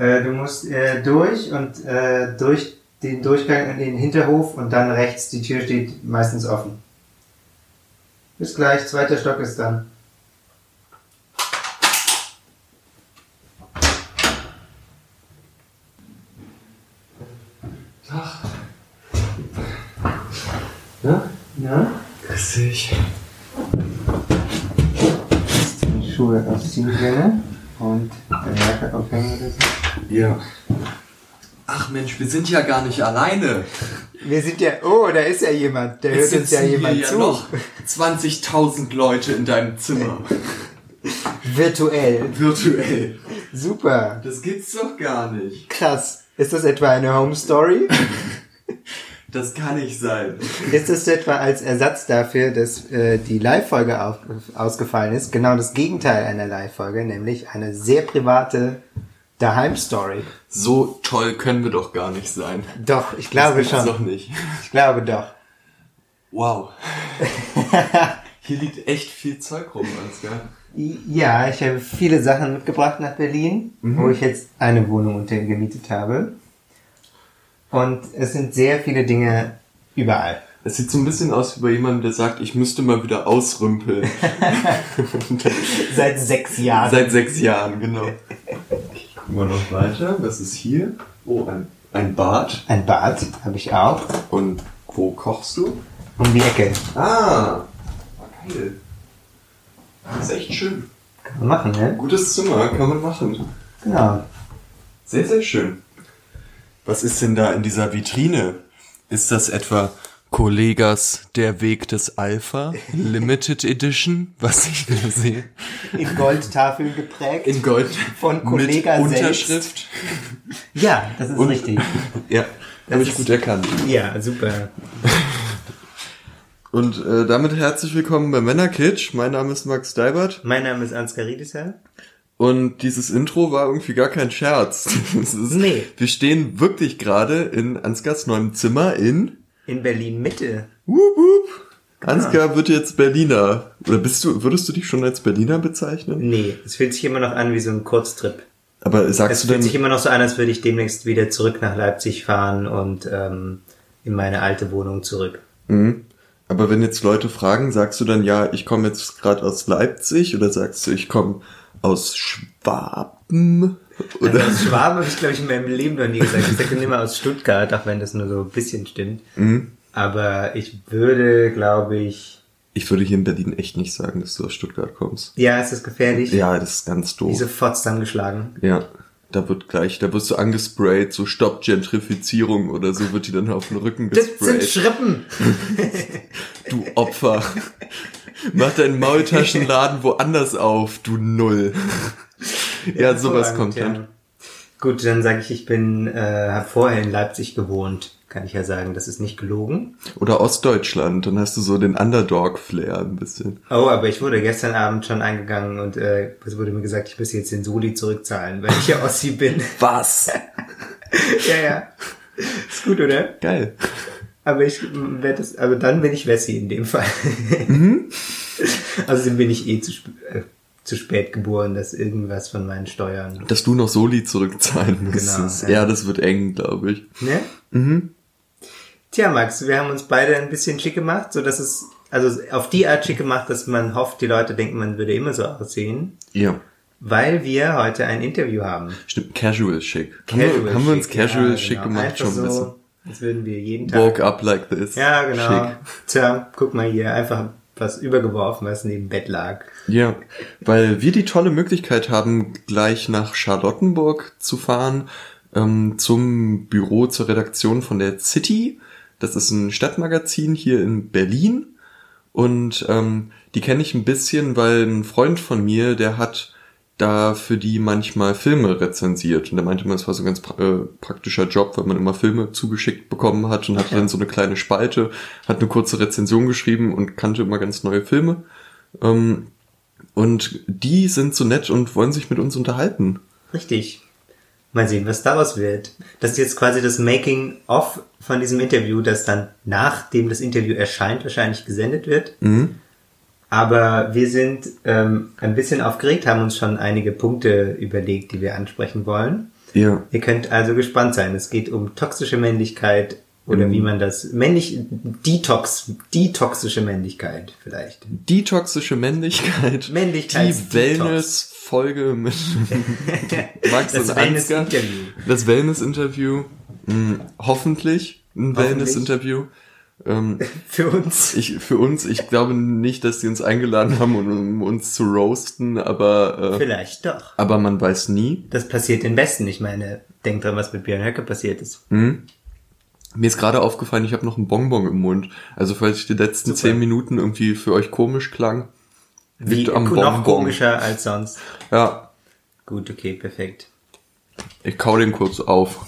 Äh, du musst äh, durch und äh, durch den Durchgang in den Hinterhof und dann rechts, die Tür steht meistens offen. Bis gleich, zweiter Stock ist dann. Ja? Ja? Grüß dich. Schuhe ausziehen gerne und deine Jacke aufhängen oder so. Ja. Ach Mensch, wir sind ja gar nicht alleine. Wir sind ja, oh, da ist ja jemand, der Es hört uns ja jemand hier zu. Ja noch 20.000 Leute in deinem Zimmer. Virtuell. Virtuell. Super. Das gibt's doch gar nicht. Krass. Ist das etwa eine Home Story? Das kann nicht sein. Ist das etwa als Ersatz dafür, dass äh, die Live-Folge ausgefallen ist? Genau das Gegenteil einer Live-Folge, nämlich eine sehr private Daheim-Story. So toll können wir doch gar nicht sein. Doch, ich glaube das schon. doch nicht. Ich glaube doch. Wow. Hier liegt echt viel Zeug rum, Ansgar. Ja, ich habe viele Sachen mitgebracht nach Berlin, wo ich jetzt eine Wohnung untergemietet habe. Und es sind sehr viele Dinge überall. Es sieht so ein bisschen aus wie bei jemandem, der sagt, ich müsste mal wieder ausrümpeln. Seit sechs Jahren. Seit sechs Jahren, genau. Gucken wir noch weiter. Was ist hier? Oh, ein, ein Bad. Ein Bad habe ich auch. Und wo kochst du? Um die Ecke. Ah, geil. Das ist echt schön. Kann man machen, ne? Gutes Zimmer, kann man machen. Genau. Sehr, sehr schön. Was ist denn da in dieser Vitrine? Ist das etwa Kollegas Der Weg des Alpha Limited Edition, was ich da sehe? In Goldtafeln geprägt. In Gold. Von Kollega mit selbst. Unterschrift. ja, das ist Und- richtig. Ja, habe ich gut erkannt. Ja, super. Und äh, damit herzlich willkommen bei Männerkitsch. Mein Name ist Max Deibert Mein Name ist Ansgar Riedesheim. Und dieses Intro war irgendwie gar kein Scherz. Es ist, Nee. Wir stehen wirklich gerade in Ansgars neuem Zimmer in In Berlin Mitte. Wup, wup. Ansgar wird jetzt Berliner. Oder bist du, würdest du dich schon als Berliner bezeichnen? Nee, es fühlt sich immer noch an wie so ein Kurztrip. Aber Es sagst du fühlt denn, sich immer noch so an, als würde ich demnächst wieder zurück nach Leipzig fahren und ähm, in meine alte Wohnung zurück. Mhm. aber wenn jetzt Leute fragen, sagst du dann, ja, ich komme jetzt gerade aus Leipzig oder sagst du, ich komme aus Schwaben? Also Oder? aus Schwaben habe ich, glaube ich, in meinem Leben noch nie gesagt. Ich sage immer aus Stuttgart, auch wenn das nur so ein bisschen stimmt. Mhm. Aber ich würde, glaube ich... Ich würde hier in Berlin echt nicht sagen, dass du aus Stuttgart kommst. Ja, ist das gefährlich? Ja, das ist ganz doof. Diese Fotz dann geschlagen. Ja, da wird gleich, da wirst du angesprayt, so Stopp Gentrifizierung oder so wird die dann auf den Rücken Das sind gesprayt. Schrippen! Du Opfer. Mach deinen Maultaschenladen woanders auf, du Null. Ja, sowas kommt Hervorragend, dann. ja. Gut, dann sage ich, ich bin, äh, habe vorher in Leipzig gewohnt. Kann ich ja sagen, das ist nicht gelogen. Oder Ostdeutschland, dann hast du so den Underdog-Flair ein bisschen. Oh, aber ich wurde gestern Abend schon eingegangen und äh, es wurde mir gesagt, ich müsse jetzt den Soli zurückzahlen, weil ich ja Ossi bin. Was? ja, ja. Ist gut, oder? Geil. Aber ich werde das, also dann bin ich Wessi in dem Fall. Mhm. Also bin ich eh zu, sp äh, zu spät geboren, dass irgendwas von meinen Steuern. Dass du noch Soli zurückzahlen müsstest. Genau, ja. ja. das wird eng, glaube ich. Ne? Mhm. Tja, Max, wir haben uns beide ein bisschen schick gemacht, so dass es, also auf die Art schick gemacht, dass man hofft, die Leute denken, man würde immer so aussehen, Ja. weil wir heute ein Interview haben. Stimmt, casual schick. haben, wir, haben wir uns casual ja, schick genau. gemacht Einfach schon ein so, bisschen. Als würden wir jeden Tag. Woke up like this. Ja, genau. Schick. Tja, guck mal hier, einfach was übergeworfen, was neben Bett lag. Ja, weil wir die tolle Möglichkeit haben, gleich nach Charlottenburg zu fahren, ähm, zum Büro, zur Redaktion von der City. Das ist ein Stadtmagazin hier in Berlin. Und ähm, die kenne ich ein bisschen, weil ein Freund von mir, der hat da für die manchmal Filme rezensiert. Und der meinte immer, es war so ein ganz äh, praktischer Job, weil man immer Filme zugeschickt bekommen hat und hatte dann so eine kleine Spalte, hat eine kurze Rezension geschrieben und kannte immer ganz neue Filme. Ähm, und die sind so nett und wollen sich mit uns unterhalten. Richtig. Mal sehen, was daraus wird. Das ist jetzt quasi das Making-of von diesem Interview, das dann nachdem das Interview erscheint, wahrscheinlich gesendet wird. Mhm. Aber wir sind ähm, ein bisschen aufgeregt, haben uns schon einige Punkte überlegt, die wir ansprechen wollen. Ja. Ihr könnt also gespannt sein. Es geht um toxische Männlichkeit oder Mhm. wie man das männlich Detox, detoxische Männlichkeit vielleicht. Die toxische Männlichkeit. Männlichkeits- Die Wellness-Folge mit Max Das und Ansgar. Wellness-Interview. Das Wellness-Interview. Hm, hoffentlich ein Hoffentlich. Wellness-Interview. Ähm, Für uns. ich, für uns, ich glaube nicht, dass sie uns eingeladen haben, um, uns zu roasten, aber, äh, Vielleicht doch. aber man weiß nie. Das passiert den Besten. Ich meine, denkt dran, was mit Björn Höcke passiert ist. Hm? Mir ist gerade aufgefallen, ich habe noch einen Bonbon im Mund. Also falls ich die letzten Super. zehn Minuten irgendwie für euch komisch klang. Wie liegt am noch Bonbon. komischer als sonst. Ja, Gut, okay, perfekt. ich kau den kurz auf.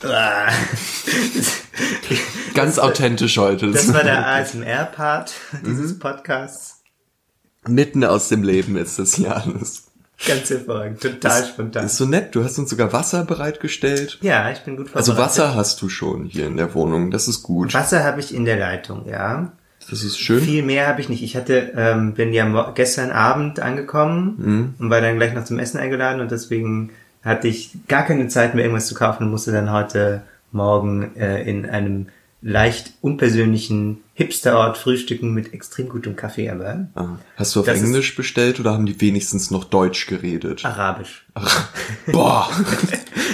Ganz authentisch heute. Das war der ASMR-Part Mhm. dieses Podcasts. Mitten aus dem Leben ist das hier alles. Ganz hervorragend, total spontan. Ist so nett, du hast uns sogar Wasser bereitgestellt. Ja, ich bin gut Also vorbereitet. Wasser hast du schon hier in der Wohnung, das ist gut. Wasser habe ich in der Leitung, ja. Das ist schön. Viel mehr habe ich nicht. Ich hatte, ähm, bin ja gestern Abend angekommen Mhm. und war dann gleich noch zum Essen eingeladen und deswegen hatte ich gar keine Zeit mehr irgendwas zu kaufen und musste dann heute Morgen äh, in einem leicht unpersönlichen Hipsterort frühstücken mit extrem gutem Kaffee, aber Ah, Hast du auf Englisch bestellt oder haben die wenigstens noch Deutsch geredet? arabisch. Boah!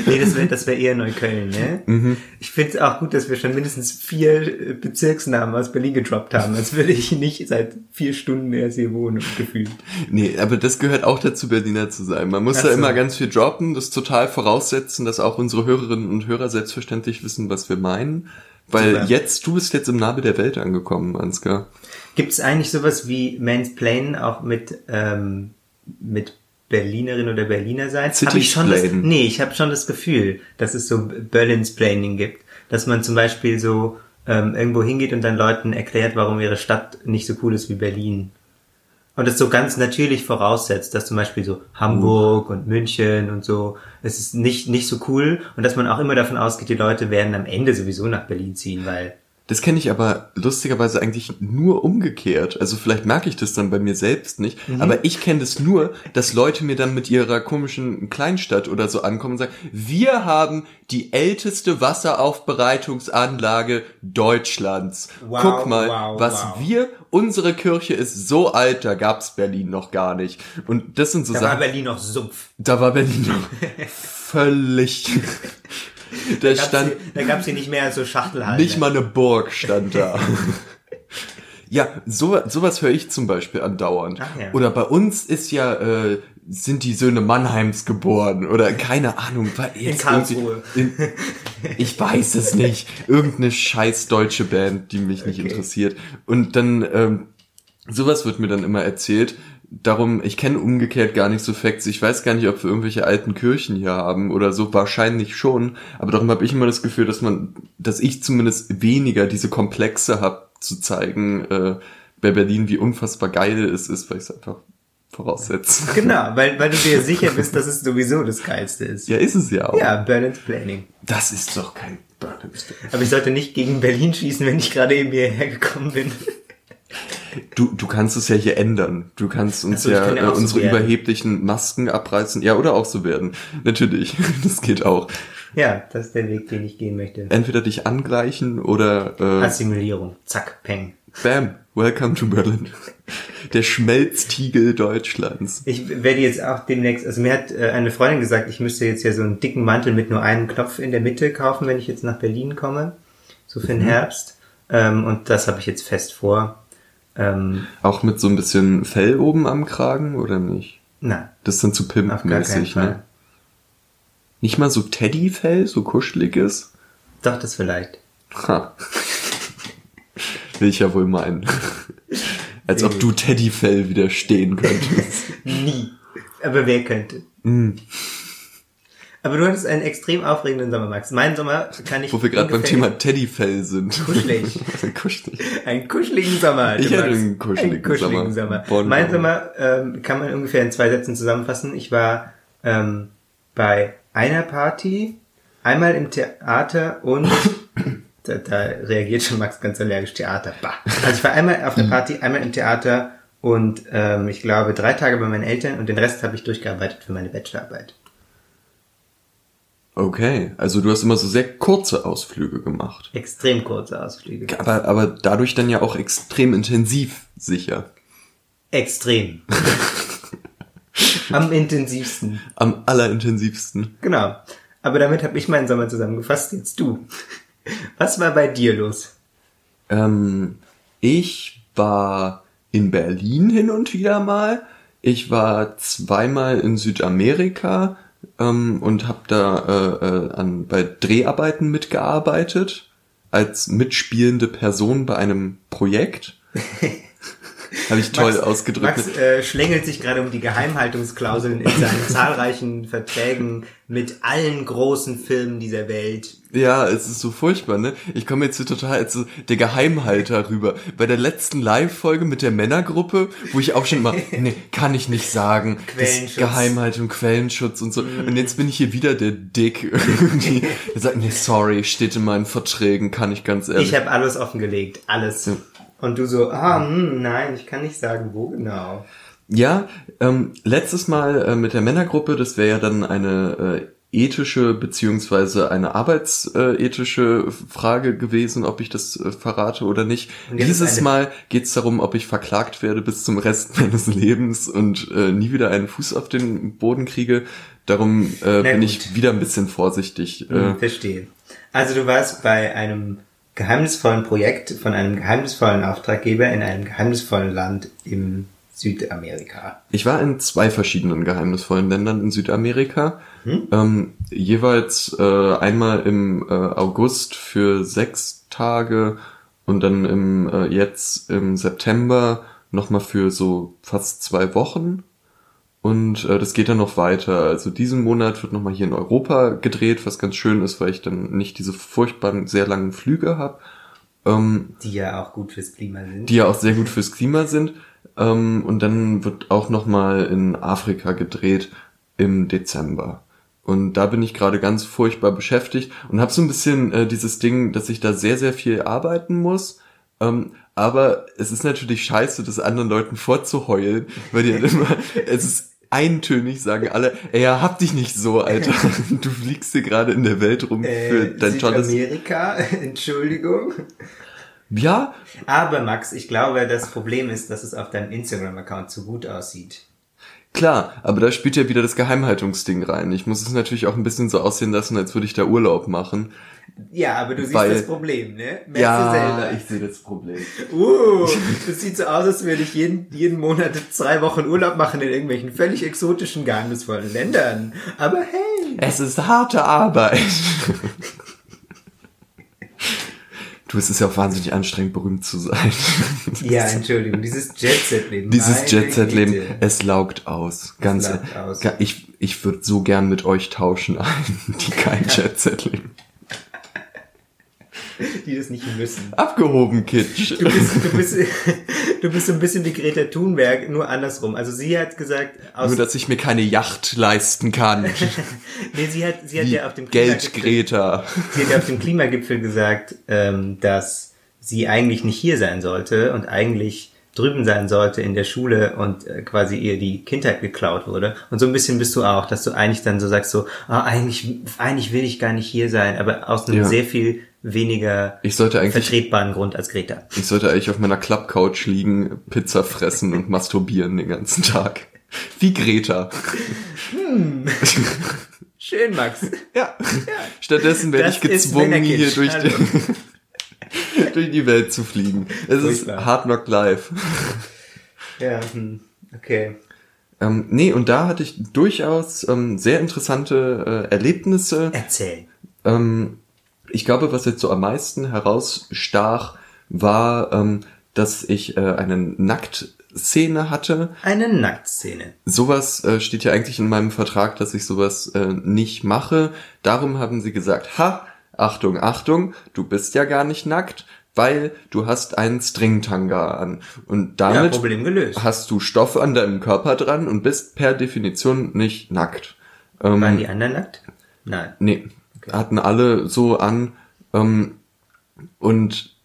Nee, das wäre das wär eher Neukölln, ne? Mhm. Ich finde es auch gut, dass wir schon mindestens vier äh, Bezirksnamen aus Berlin gedroppt haben, als würde ich nicht seit vier Stunden erst hier wohnen, gefühlt. Nee, aber das gehört auch dazu, Berliner zu sein. Man muss Ach da so. immer ganz viel droppen, das total voraussetzen, dass auch unsere Hörerinnen und Hörer selbstverständlich wissen, was wir meinen. Weil jetzt, du bist jetzt im Nabel der Welt angekommen, Ansgar. Gibt es eigentlich sowas wie Mansplainen auch mit, ähm, mit Berlinerin oder Berliner sein? Hab ich schon das, nee, ich habe schon das Gefühl, dass es so Berlinsplaining gibt. Dass man zum Beispiel so ähm, irgendwo hingeht und dann Leuten erklärt, warum ihre Stadt nicht so cool ist wie Berlin. Und das so ganz natürlich voraussetzt, dass zum Beispiel so Hamburg und München und so, es ist nicht, nicht so cool. Und dass man auch immer davon ausgeht, die Leute werden am Ende sowieso nach Berlin ziehen, weil Das kenne ich aber lustigerweise eigentlich nur umgekehrt. Also vielleicht merke ich das dann bei mir selbst nicht. Aber ich kenne das nur, dass Leute mir dann mit ihrer komischen Kleinstadt oder so ankommen und sagen, wir haben die älteste Wasseraufbereitungsanlage Deutschlands. Wow, Guck mal, wow, was wow. wir, unsere Kirche ist so alt, da gab's Berlin noch gar nicht. Und das sind so da war Sachen. Berlin noch Sumpf. Da war Berlin noch völlig. Da stand hier, da gab's hier nicht mehr als so Schachtelhalme. nicht mal eine Burg stand da. ja, so, sowas höre ich zum Beispiel andauernd. Ach ja. Oder bei uns ist ja, äh, sind die Söhne Mannheims geboren. Oder keine Ahnung. war jetzt Karlsruhe. irgendwie- In, ich weiß es nicht. Irgendeine scheiß deutsche Band, die mich nicht Okay. interessiert. Und dann, ähm, sowas wird mir dann immer erzählt. Darum, ich kenne umgekehrt gar nicht so Facts. Ich weiß gar nicht, ob wir irgendwelche alten Kirchen hier haben oder so. Wahrscheinlich schon. Aber darum habe ich immer das Gefühl, dass man, dass ich zumindest weniger diese Komplexe habe zu zeigen äh, bei Berlin, wie unfassbar geil es ist, weil ich es einfach voraussetze. Genau, weil, weil du dir sicher bist, dass es sowieso das Geilste ist. Ja, ist es ja auch. Ja, Berlin's Planning. Das ist doch kein Burden. Aber ich sollte nicht gegen Berlin schießen, wenn ich gerade eben hierher gekommen bin. Du, du kannst es ja hier ändern. Du kannst uns so, ich ja, ja äh, so unsere werden. überheblichen Masken abreißen. Ja, oder auch so werden. Natürlich. Das geht auch. Ja, das ist der Weg, den ich gehen möchte. Entweder dich angleichen oder äh, Assimilierung. Zack, peng. Bam. Welcome to Berlin. Der Schmelztiegel Deutschlands. Ich werde jetzt auch demnächst, also mir hat äh, eine Freundin gesagt, ich müsste jetzt ja so einen dicken Mantel mit nur einem Knopf in der Mitte kaufen, wenn ich jetzt nach Berlin komme. So für den Mhm. Herbst. Ähm, und das habe ich jetzt fest vor. Ähm, Auch mit so ein bisschen Fell oben am Kragen oder nicht? na, Das ist dann zu keinen pimpmäßig, ne? Nicht mal so Teddyfell, so kuscheliges? Doch, das vielleicht. Ha. Will ich ja wohl meinen. Als ob du Teddyfell widerstehen könntest. Nie. Aber wer könnte? Mm. Aber du hattest einen extrem aufregenden Sommer, Max. Mein Sommer kann ich Wo wir gerade beim Thema Teddyfell sind. Kuschelig. Kuschelig. Einen kuscheligen Sommer. Ich hatte einen kuscheligen einen kuscheligen Sommer. Sommer. Mein Sommer ähm, kann man ungefähr in zwei Sätzen zusammenfassen. Ich war ähm, bei einer Party, einmal im Theater und da, da reagiert schon Max ganz allergisch Theater. Bah. Also ich war einmal auf der Party, einmal im Theater und ähm, ich glaube drei Tage bei meinen Eltern und den Rest habe ich durchgearbeitet für meine Bachelorarbeit. Okay, also du hast immer so sehr kurze Ausflüge gemacht. Extrem kurze Ausflüge. Aber, aber dadurch dann ja auch extrem intensiv, sicher. Extrem. Am intensivsten. Am allerintensivsten. Genau. Aber damit habe ich meinen Sommer zusammengefasst. Jetzt du. Was war bei dir los? Ähm, ich war in Berlin hin und wieder mal. Ich war zweimal in Südamerika ähm, und habe da äh, äh, an, bei Dreharbeiten mitgearbeitet als mitspielende Person bei einem Projekt. Habe ich toll Max, ausgedrückt. Max äh, schlängelt sich gerade um die Geheimhaltungsklauseln in seinen zahlreichen Verträgen mit allen großen Filmen dieser Welt. Ja, es ist so furchtbar, ne? Ich komme jetzt hier total als der Geheimhalter rüber. Bei der letzten Live-Folge mit der Männergruppe, wo ich auch schon mal, nee, kann ich nicht sagen. Quellenschutz. Geheimhaltung, Quellenschutz und so. Und jetzt bin ich hier wieder der Dick irgendwie. Der sagt, nee, sorry, steht in meinen Verträgen, kann ich ganz ehrlich. Ich habe alles offengelegt, alles. Ja. Und du so, ah, hm, nein, ich kann nicht sagen, wo genau. Ja, ähm, letztes Mal äh, mit der Männergruppe, das wäre ja dann eine äh, ethische beziehungsweise eine arbeitsethische Frage gewesen, ob ich das äh, verrate oder nicht. Dieses Mal geht es darum, ob ich verklagt werde bis zum Rest meines Lebens und äh, nie wieder einen Fuß auf den Boden kriege. Darum äh, bin ich wieder ein bisschen vorsichtig. Äh, Hm, verstehe. Also du warst bei einem geheimnisvollen Projekt von einem geheimnisvollen Auftraggeber in einem geheimnisvollen Land im Südamerika. Ich war in zwei verschiedenen geheimnisvollen Ländern in Südamerika. Ähm, jeweils äh, einmal im äh, August für sechs Tage und dann im äh, jetzt im September nochmal für so fast zwei Wochen. Und äh, das geht dann noch weiter. Also diesen Monat wird nochmal hier in Europa gedreht, was ganz schön ist, weil ich dann nicht diese furchtbaren, sehr langen Flüge habe. Ähm, Die ja auch gut fürs Klima sind. die ja auch sehr gut fürs Klima sind. Ähm, und dann wird auch nochmal in Afrika gedreht im Dezember. Und da bin ich gerade ganz furchtbar beschäftigt und habe so ein bisschen äh, dieses Ding, dass ich da sehr, sehr viel arbeiten muss. Ähm, aber es ist natürlich scheiße, das anderen Leuten vorzuheulen, weil die dann immer, es ist eintönig, sagen alle, ey, ja, hab dich nicht so, Alter. Du fliegst hier gerade in der Welt rum für äh, dein tolles... Südamerika, Entschuldigung. Ja, Aber Max, ich glaube, das Problem ist, dass es auf deinem Instagram-Account zu gut aussieht. Klar, aber da spielt ja wieder das Geheimhaltungsding rein. Ich muss es natürlich auch ein bisschen so aussehen lassen, als würde ich da Urlaub machen. Ja, aber du siehst Weil- das Problem, ne? Merkst du ja, selber. ich sehe das Problem. Uh, das sieht so aus, als würde ich jeden, jeden Monat zwei Wochen Urlaub machen in irgendwelchen völlig exotischen, geheimnisvollen Ländern. Aber hey, Es ist harte Arbeit. du, es ist ja auch wahnsinnig anstrengend, berühmt zu sein. ja, Entschuldigung, dieses Jet-Set-Leben. Dieses Jet-Set-Leben, es laugt aus. Ganz, laugt aus. ich, ich würde so gern mit euch tauschen, die kein Jet-Set-Leben. Die das nicht müssen. Abgehoben, Kitsch. Du bist, du bist, du bist so ein bisschen wie Greta Thunberg, nur andersrum. Also sie hat gesagt, aus, Nur, dass ich mir keine Yacht leisten kann. nee, sie hat, sie hat ja auf dem Geld, Greta. Sie hat ja auf dem Klimagipfel gesagt, ähm, dass sie eigentlich nicht hier sein sollte und eigentlich drüben sein sollte in der Schule und äh, quasi ihr die Kindheit geklaut wurde. Und so ein bisschen bist du auch, dass du eigentlich dann so sagst, so, ah, eigentlich, eigentlich will ich gar nicht hier sein, aber aus einem Ja. sehr viel weniger Ich sollte eigentlich vertretbaren Grund als Greta. Ich sollte eigentlich auf meiner Klappcouch liegen, Pizza fressen und masturbieren den ganzen Tag. Wie Greta. Schön, Max. Ja. Stattdessen werde Das ich gezwungen, hier durch, die, durch die Welt zu fliegen. Es ist. Hard Knock Life. Ja, hm, okay. Ähm, nee, und da hatte ich durchaus ähm, sehr interessante äh, Erlebnisse. Erzähl. Ähm, ich glaube, was jetzt so am meisten herausstach, war, ähm, dass ich äh, eine Nacktszene hatte. Eine Nacktszene. Sowas äh, steht ja eigentlich in meinem Vertrag, dass ich sowas äh, nicht mache. Darum haben sie gesagt, ha, Achtung, Achtung, du bist ja gar nicht nackt, weil du hast einen Stringtanga an. Und Ja, damit gelöst. hast du Stoff an deinem Körper dran und bist per Definition nicht nackt. Ähm, Waren die anderen nackt? Nein. Nee, hatten alle so an. Ähm, und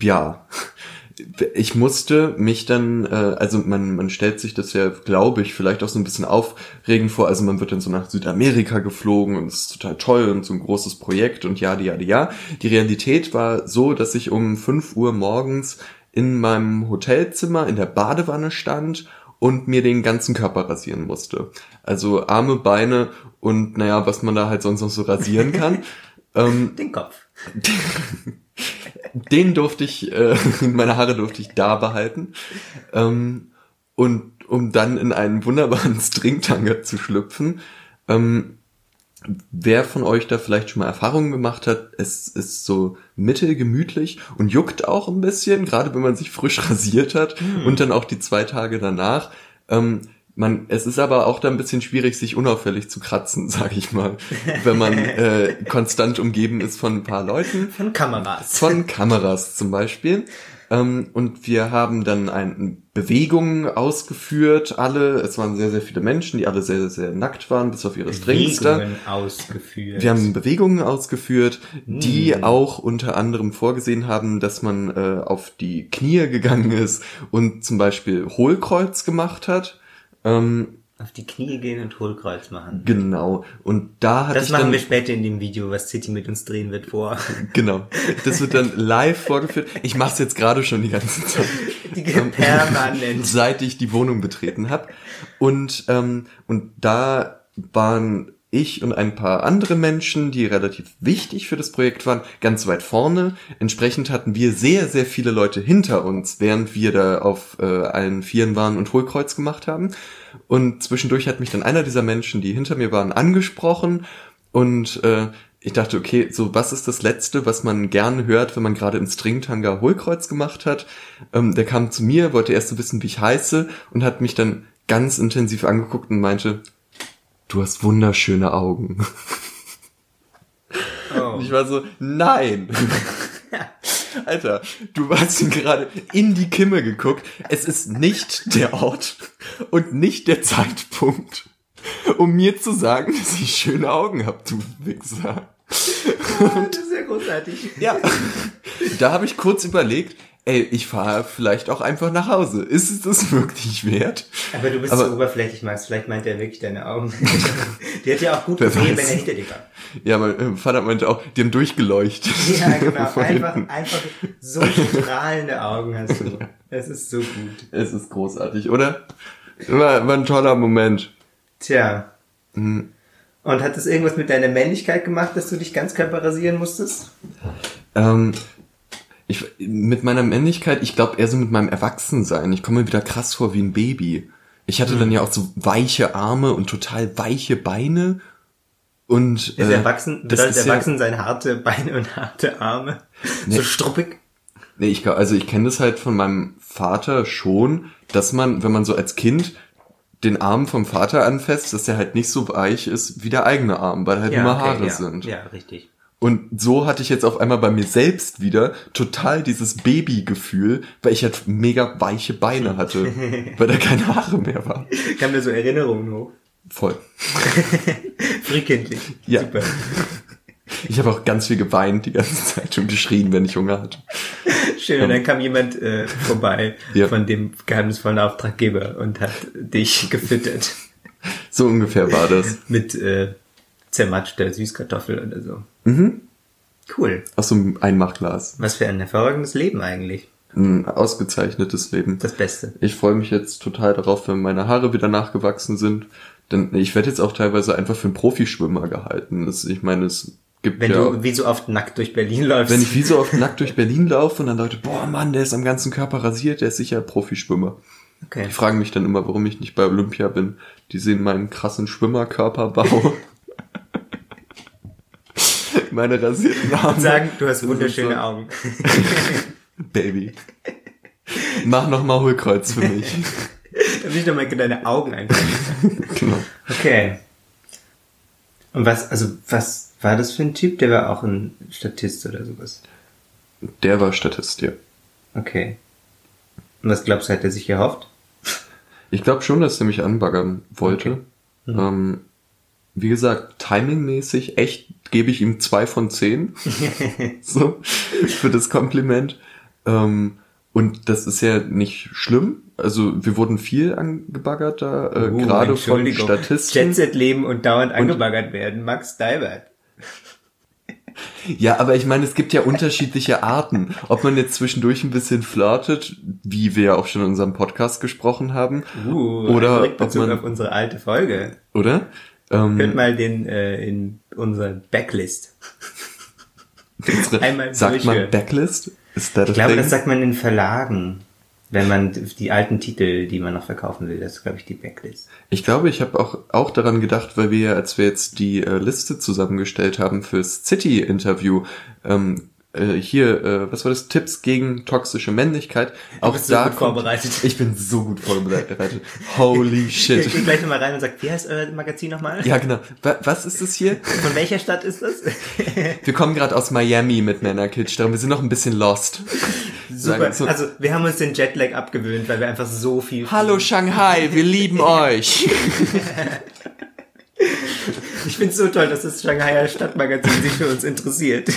ja, ich musste mich dann, äh, also man, man stellt sich das ja, glaube ich, vielleicht auch so ein bisschen aufregend vor. Also man wird dann so nach Südamerika geflogen und es ist total toll und so ein großes Projekt und ja, ja, ja. Die Realität war so, dass ich um 5 Uhr morgens in meinem Hotelzimmer in der Badewanne stand und mir den ganzen Körper rasieren musste. Also Arme, Beine und naja, was man da halt sonst noch so rasieren kann. ähm, den Kopf. den durfte ich, äh, meine Haare durfte ich da behalten. Ähm, und um dann in einen wunderbaren Stringtanger zu schlüpfen. Ähm, wer von euch da vielleicht schon mal Erfahrungen gemacht hat, es ist so mittelgemütlich und juckt auch ein bisschen, gerade wenn man sich frisch rasiert hat hm. und dann auch die zwei Tage danach. Ähm, man, es ist aber auch da ein bisschen schwierig, sich unauffällig zu kratzen, sag ich mal, wenn man äh, konstant umgeben ist von ein paar Leuten. Von Kameras. Von Kameras zum Beispiel. Ähm, und wir haben dann ein, Bewegungen ausgeführt, alle. Es waren sehr, sehr viele Menschen, die alle sehr, sehr nackt waren, bis auf ihre Strings Bewegungen ausgeführt. Wir haben Bewegungen ausgeführt, die hm. auch unter anderem vorgesehen haben, dass man äh, auf die Knie gegangen ist und zum Beispiel Hohlkreuz gemacht hat. Ähm, auf die Knie gehen und Hohlkreuz machen. Genau. Und da hatte Das machen dann, wir später in dem Video, was City mit uns drehen wird, vor. Genau. Das wird dann live vorgeführt. Ich mache es jetzt gerade schon die ganze Zeit. Die permanent. Seit ich die Wohnung betreten habe. Und, ähm, und da waren ich und ein paar andere Menschen, die relativ wichtig für das Projekt waren, ganz weit vorne. Entsprechend hatten wir sehr, sehr viele Leute hinter uns, während wir da auf äh, allen Vieren waren und Hohlkreuz gemacht haben. Und zwischendurch hat mich dann einer dieser Menschen, die hinter mir waren, angesprochen und äh, ich dachte, okay, so was ist das Letzte, was man gern hört, wenn man gerade im Stringtanga Hohlkreuz gemacht hat? Ähm, der kam zu mir, wollte erst so wissen, wie ich heiße und hat mich dann ganz intensiv angeguckt und meinte, du hast wunderschöne Augen. Oh. Und ich war so, nein. Alter, du hast ihn gerade in die Kimme geguckt. Es ist nicht der Ort und nicht der Zeitpunkt, um mir zu sagen, dass ich schöne Augen hab, du Wichser. Ja, das ist ja großartig. Ja, da habe ich kurz überlegt, ey, ich fahre vielleicht auch einfach nach Hause. Ist es das wirklich wert? Aber du bist Aber, so oberflächlich, Max. Vielleicht meint er wirklich deine Augen. die hat ja auch gut gesehen, wenn er hinter dir war. Ja, mein äh, Vater meinte auch, die haben durchgeleuchtet. Ja, genau. einfach, einfach so strahlende Augen hast du. Es ist so gut. Es ist großartig, oder? War, war ein toller Moment. Tja. Mhm. Und hat das irgendwas mit deiner Männlichkeit gemacht, dass du dich ganz körper rasieren musstest? Ähm, ich, mit meiner Männlichkeit, ich glaube eher so mit meinem Erwachsensein. Ich komme mir wieder krass vor wie ein Baby. Ich hatte mhm. dann ja auch so weiche Arme und total weiche Beine. Und ist äh, erwachsen, das ist erwachsen ja, harte Beine und harte Arme. Nee, so struppig. Nee, ich also ich kenne das halt von meinem Vater schon, dass man, wenn man so als Kind den Arm vom Vater anfasst, dass der halt nicht so weich ist wie der eigene Arm, weil halt ja, immer Haare ja, sind. Ja, richtig. Und so hatte ich jetzt auf einmal bei mir selbst wieder total dieses Babygefühl, weil ich halt mega weiche Beine hatte, weil da keine Haare mehr waren. Kam mir so Erinnerungen hoch. Voll. Frühkindlich. Ja. Super. Ich habe auch ganz viel geweint die ganze Zeit und geschrien, wenn ich Hunger hatte. Schön, und dann kam jemand äh, vorbei ja. von dem geheimnisvollen Auftraggeber und hat dich gefüttert. So ungefähr war das. Mit äh, zermatschter Süßkartoffel oder so. Mhm. Cool. Aus so einem Einmachglas. Was für ein hervorragendes Leben eigentlich. Ein ausgezeichnetes Leben. Das Beste. Ich freue mich jetzt total darauf, wenn meine Haare wieder nachgewachsen sind. Denn ich werde jetzt auch teilweise einfach für einen Profischwimmer gehalten. Das, ich meine, es gibt wenn ja, du wie so oft nackt durch Berlin läufst. Wenn ich wie so oft nackt durch Berlin laufe und dann Leute, boah Mann, der ist am ganzen Körper rasiert, der ist sicher Profischwimmer. Okay. Die fragen mich dann immer, warum ich nicht bei Olympia bin. Die sehen meinen krassen Schwimmerkörperbau. Meine rasierten Arme. Sagen, du hast wunderschöne so. Augen. Baby. Mach noch mal Hohlkreuz für mich. Darf ich noch mal deine Augen einfach. genau. Okay. Und was, also, was war das für ein Typ? Der war auch ein Statist oder sowas? Der war Statist, ja. Okay. Und was glaubst du, hat er sich gehofft? Ich glaube schon, dass er mich anbaggern wollte. Okay. Mhm. Ähm, wie gesagt, timingmäßig echt gebe ich ihm zwei von zehn. so, für das Kompliment. Ähm, und das ist ja nicht schlimm. Also wir wurden viel angebaggert da, äh, Uh, gerade von. Statisten. Jetset leben und dauernd angebaggert werden. Max Divert. Ja, aber ich meine, es gibt ja unterschiedliche Arten. Ob man jetzt zwischendurch ein bisschen flirtet, wie wir ja auch schon in unserem Podcast gesprochen haben, Uh, Oder direkt ob man- auf unsere alte Folge. oder? Ähm, Hört mal den äh, in unserer Backlist. unsere, einmal sagt man durchhören. Backlist? Ist that Ich glaube, thing? das sagt man in Verlagen. Wenn man die alten Titel, die man noch verkaufen will, das ist, glaube ich, die Backlist. Ich glaube, ich habe auch, auch daran gedacht, weil wir, als wir jetzt die äh, Liste zusammengestellt haben fürs City-Interview, ähm, äh, hier, äh, was war das? Tipps gegen toxische Männlichkeit. auch bist so da gut vorbereitet. Ich bin so gut vorbereitet. Holy Ich gehe shit. gleich nochmal rein und sag, wie heißt euer Magazin nochmal? Ja, genau. Wa was ist das hier? Von welcher Stadt ist das? Wir kommen gerade aus Miami mit Männerkitsch, darum wir sind noch ein bisschen lost. Super. So, Also, wir haben uns den Jetlag abgewöhnt, weil wir einfach so viel... Hallo Shanghai, wir lieben euch. Ich finde es so toll, dass das Shanghaier Stadtmagazin sich für uns interessiert.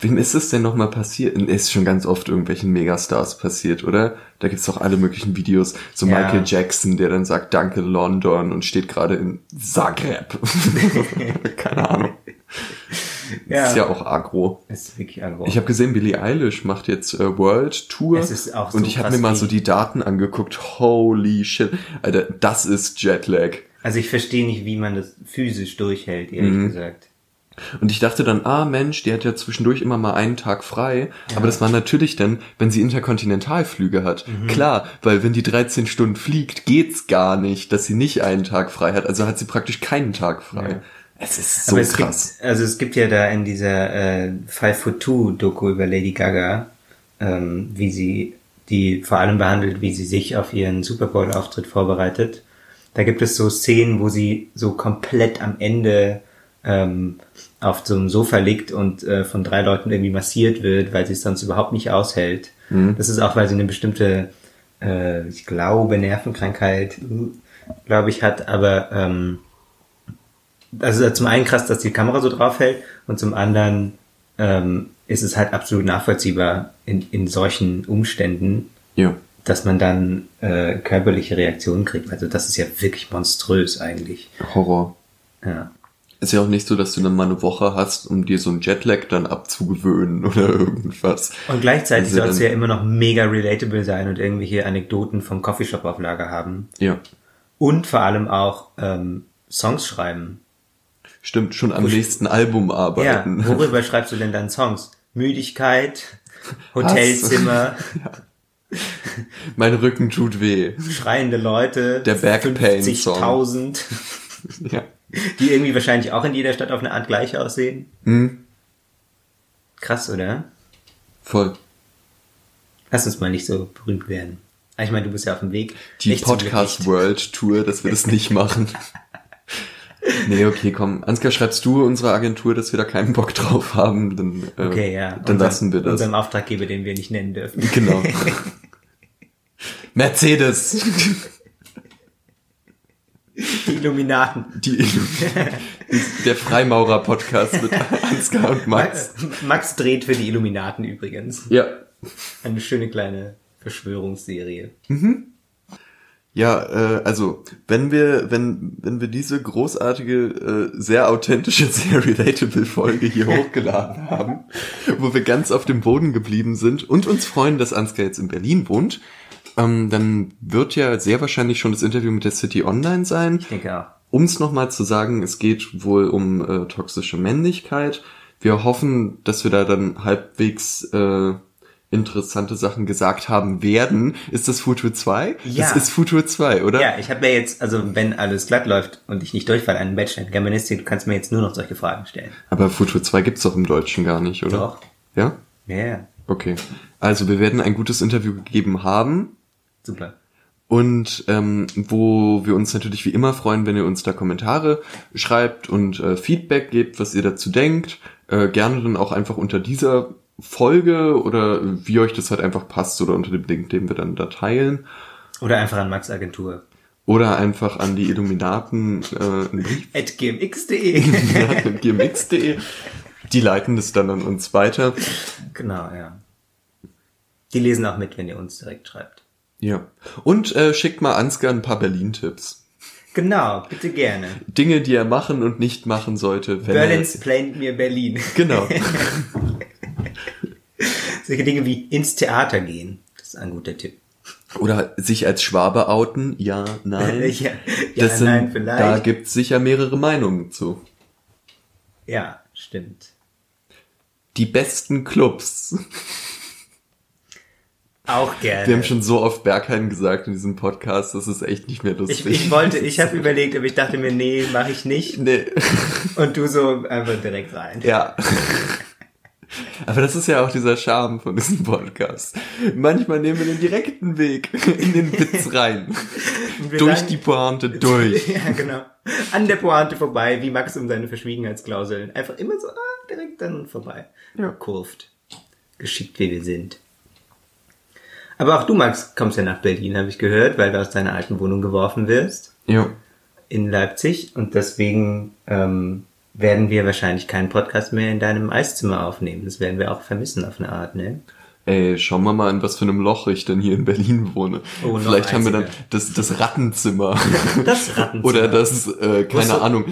Wem ist es denn nochmal passiert? Ist schon ganz oft irgendwelchen Megastars passiert, oder? Da gibt's doch alle möglichen Videos. So Ja. Michael Jackson, der dann sagt, danke London und steht gerade in Zagreb. Keine Ahnung. Ist ja auch agro. Das ist wirklich aggro. Ich habe gesehen, Billie Eilish macht jetzt äh, World Tour. Es ist auch so und ich habe mir mal so die Daten angeguckt. Holy shit. Alter, das ist Jetlag. Also ich verstehe nicht, wie man das physisch durchhält, ehrlich Mhm. gesagt. Und ich dachte dann, ah Mensch, die hat ja zwischendurch immer mal einen Tag frei. Aber das war natürlich dann, wenn sie Interkontinentalflüge hat. Mhm. Klar, weil wenn die 13 Stunden fliegt, geht's gar nicht, dass sie nicht einen Tag frei hat. Also hat sie praktisch keinen Tag frei. Ja. Es ist so Aber es krass. gibt, also es gibt ja da in dieser äh, Five Foot Two Doku über Lady Gaga, ähm, wie sie die vor allem behandelt, wie sie sich auf ihren Super Bowl Auftritt vorbereitet. Da gibt es so Szenen, wo sie so komplett am Ende ähm, auf so einem Sofa liegt und äh, von drei Leuten irgendwie massiert wird, weil sie es sonst überhaupt nicht aushält. Das ist auch, weil sie eine bestimmte, äh, ich glaube, Nervenkrankheit, glaube ich, hat, aber ähm, also zum einen krass, dass die Kamera so drauf hält und zum anderen ähm, ist es halt absolut nachvollziehbar in, in solchen Umständen, Ja. dass man dann äh, körperliche Reaktionen kriegt. Also das ist ja wirklich monströs eigentlich. Horror. Ja. Ist ja auch nicht so, dass du dann mal eine Woche hast, um dir so ein Jetlag dann abzugewöhnen oder irgendwas. Und gleichzeitig Also sollst du ja immer noch mega relatable sein und irgendwelche Anekdoten vom Coffeeshop auf Lager haben. Ja. Und vor allem auch ähm, Songs schreiben. Stimmt, schon am nächsten Album Ja, arbeiten. worüber schreibst du denn dann Songs? Müdigkeit, Hotelzimmer, mein Rücken tut weh. schreiende Leute, Der Backpain-Song. 50.000, Ja. Die irgendwie wahrscheinlich auch in jeder Stadt auf eine Art gleich aussehen. Hm, Krass, oder? voll. Lass uns mal nicht so berühmt werden. Ah, Ich meine, du bist ja auf dem Weg. Die Podcast. World Tour, dass wir das nicht machen. Nee, okay, komm. Ansgar, schreibst du unserer Agentur, dass wir da keinen Bock drauf haben, dann, äh, Okay, ja. dann Unserem- lassen wir das. Unserem Auftraggeber, den wir nicht nennen dürfen. Genau. Mercedes. Die Illuminaten. Die, der Freimaurer-Podcast mit Ansgar und Max. Max, Max dreht für die Illuminaten übrigens. Ja. Eine schöne kleine Verschwörungsserie. Ja, äh, also wenn wir, wenn, wenn wir diese großartige, äh, sehr authentische, sehr relatable Folge hier hochgeladen haben, wo wir ganz auf dem Boden geblieben sind und uns freuen, dass Ansgar jetzt in Berlin wohnt, ähm, dann wird ja sehr wahrscheinlich schon das Interview mit der City online sein. Ich denke auch. Um es nochmal zu sagen, es geht wohl um äh, toxische Männlichkeit. Wir hoffen, dass wir da dann halbwegs äh, interessante Sachen gesagt haben werden. Ist das Futur 2? Ja. Das ist Futur 2, oder? Ja, ich habe mir jetzt, also wenn alles glatt läuft und ich nicht durchfalle, einen Bachelor in Germanistik, du kannst mir jetzt nur noch solche Fragen stellen. Aber Futur 2 gibt's doch im Deutschen gar nicht, oder? Doch. Ja? Ja, yeah. Okay. Also wir werden ein gutes Interview gegeben haben. Super. Und ähm, wo wir uns natürlich wie immer freuen, wenn ihr uns da Kommentare schreibt und äh, Feedback gebt, was ihr dazu denkt. Äh, gerne dann auch einfach unter dieser Folge oder wie euch das halt einfach passt oder unter dem Link, den wir dann da teilen. Oder einfach an Max Agentur. Oder einfach an die Illuminaten äh, At gmx.de. gmx.de. Die leiten das dann an uns weiter. genau, ja. Die lesen auch mit, wenn ihr uns direkt schreibt. Ja. Und äh, schickt mal Ansgar ein paar Berlin-Tipps. Genau, bitte gerne. Dinge, die er machen und nicht machen sollte. Wenn Berlins plant mir Berlin. er, genau. Solche Dinge wie ins Theater gehen. Das ist ein guter Tipp. Oder sich als Schwabe outen. Ja, nein. ja, ja sind, nein, vielleicht. Da gibt's sicher mehrere Meinungen zu. ja, stimmt. Die besten Clubs. Auch gerne. Wir haben schon so oft Berghain gesagt in diesem Podcast, das ist echt nicht mehr lustig. ich, ich wollte, ich habe überlegt, aber ich dachte mir, nee, mache ich nicht. nee. Und du so einfach direkt rein. Ja. Aber das ist ja auch dieser Charme von diesem Podcast. Manchmal nehmen wir den direkten Weg in den Witz rein. Durch die Pointe durch. Ja, genau. An der Pointe vorbei, wie Max um seine Verschwiegenheitsklauseln. Einfach immer so, ah, direkt dann vorbei. Ja. Kurvt. Geschickt, wie wir sind. Aber auch du, Max, kommst ja nach Berlin, habe ich gehört, weil du aus deiner alten Wohnung geworfen wirst Ja. in Leipzig. Und deswegen ähm, werden wir wahrscheinlich keinen Podcast mehr in deinem Eiszimmer aufnehmen. Das werden wir auch vermissen auf eine Art, ne? Ey, schauen wir mal, in was für einem Loch ich denn hier in Berlin wohne. Oh, Vielleicht haben wir dann das, das Rattenzimmer. Das Rattenzimmer. Oder das, äh, keine Wusste- Ahnung,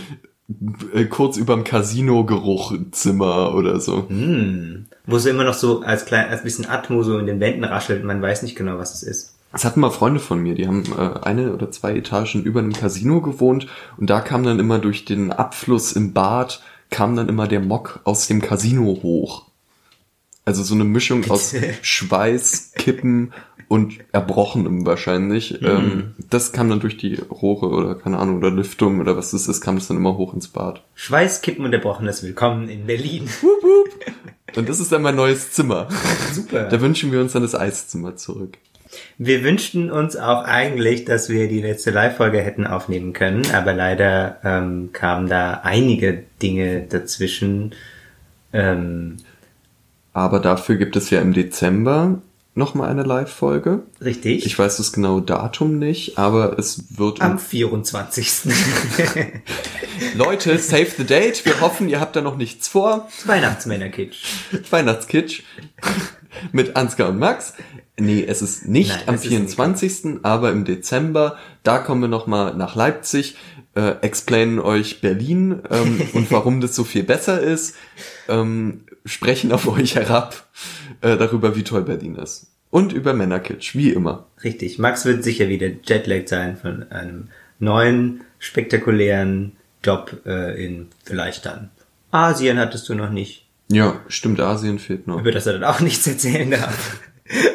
äh, kurz überm Casino-Geruchzimmer oder so. Hm. Wo so immer noch so als klein, als bisschen Atmo so in den Wänden raschelt man weiß nicht genau, was es ist. Das hatten mal Freunde von mir, die haben äh, eine oder zwei Etagen über einem Casino gewohnt und da kam dann immer durch den Abfluss im Bad, kam dann immer der Mock aus dem Casino hoch. Also so eine Mischung aus Schweiß, Kippen und Erbrochenem wahrscheinlich. Ähm, das kam dann durch die Rohre oder keine Ahnung, oder Lüftung oder was das ist, kam das dann immer hoch ins Bad. Schweißkippen und erbrochenes Willkommen in Berlin. Und das ist dann mein neues Zimmer. Super. Da wünschen wir uns dann das Eiszimmer zurück. Wir wünschten uns auch eigentlich, dass wir die letzte Live-Folge hätten aufnehmen können, aber leider ähm, kamen da einige Dinge dazwischen. Ähm, Aber dafür gibt es ja im Dezember nochmal eine Live-Folge. richtig? Ich weiß das genaue Datum nicht, aber es wird. Am 24. Leute, save the date. Wir hoffen, ihr habt da noch nichts vor. Weihnachtsmännerkitsch. Weihnachtskitsch mit Ansgar und Max. Nee, es ist nicht Nein, am es ist nicht. 24., aber im Dezember. Da kommen wir nochmal nach Leipzig, äh, explainen euch Berlin ähm, und warum das so viel besser ist, ähm, sprechen auf euch herab äh, darüber, wie toll Berlin ist. Und über Männerkitsch, wie immer. Richtig. Max wird sicher wieder jetlagged sein von einem neuen, spektakulären Job äh, in vielleicht dann Asien hattest du noch nicht. Ja, stimmt, Asien fehlt noch. über das er dann auch nichts erzählen darf.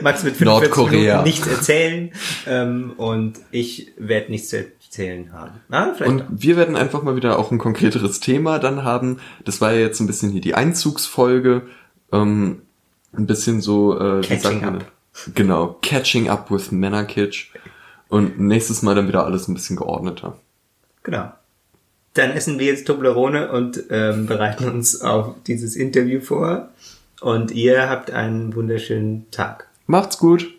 Max wird 45 Nordkorea. Minuten nichts erzählen ähm, und ich werde nichts zu erzählen haben. Ah, vielleicht Und wir werden einfach mal wieder auch ein konkreteres Thema dann haben. Das war ja jetzt ein bisschen hier die Einzugsfolge. Ähm, ein bisschen so, äh, wie Catching sagt man? up. Genau, Catching up with Männerkitsch. Und nächstes Mal dann wieder alles ein bisschen geordneter. genau. Dann essen wir jetzt Toblerone und ähm, bereiten uns auf dieses Interview vor. Und ihr habt einen wunderschönen Tag. Macht's gut!